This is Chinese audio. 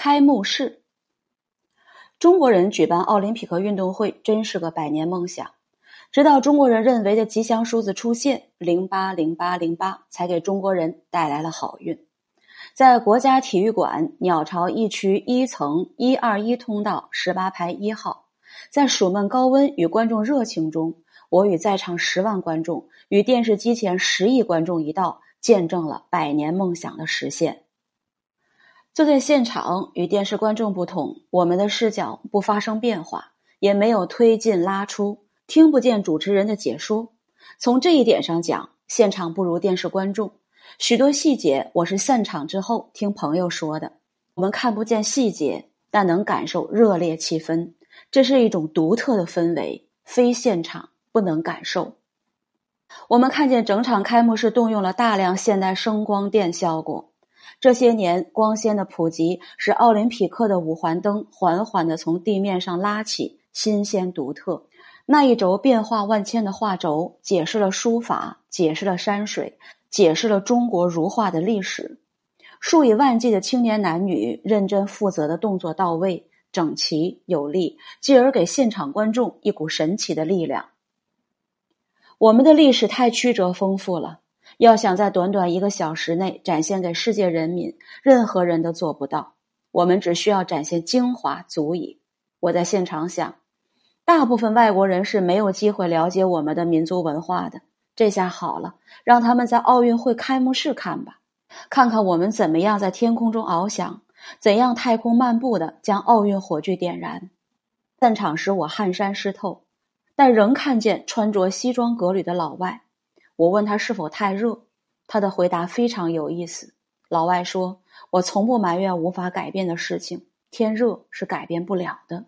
开幕式，中国人举办奥林匹克运动会真是个百年梦想。直到中国人认为的吉祥数字出现，零八零八零八，才给中国人带来了好运。在国家体育馆鸟巢一区一层一二一通道十八排一号，在暑闷高温与观众热情中，我与在场十万观众与电视机前十亿观众一道，见证了百年梦想的实现。坐在现场与电视观众不同，我们的视角不发生变化，也没有推进拉出，听不见主持人的解说。从这一点上讲，现场不如电视观众。许多细节我是散场之后听朋友说的。我们看不见细节，但能感受热烈气氛。这是一种独特的氛围，非现场不能感受。我们看见整场开幕式动用了大量现代声光电效果。这些年，光纤的普及使奥林匹克的五环灯缓缓地从地面上拉起，新鲜独特。那一轴变化万千的画轴，解释了书法，解释了山水，解释了中国如画的历史。数以万计的青年男女，认真负责的动作到位、整齐有力，继而给现场观众一股神奇的力量。我们的历史太曲折丰富了。要想在短短一个小时内展现给世界人民，任何人都做不到。我们只需要展现精华足矣。我在现场想，大部分外国人是没有机会了解我们的民族文化的。这下好了，让他们在奥运会开幕式看吧，看看我们怎么样在天空中翱翔，怎样太空漫步的将奥运火炬点燃。散场时我汗衫湿透，但仍看见穿着西装革履的老外。我问他是否太热，他的回答非常有意思。老外说：“我从不埋怨无法改变的事情，天热是改变不了的。”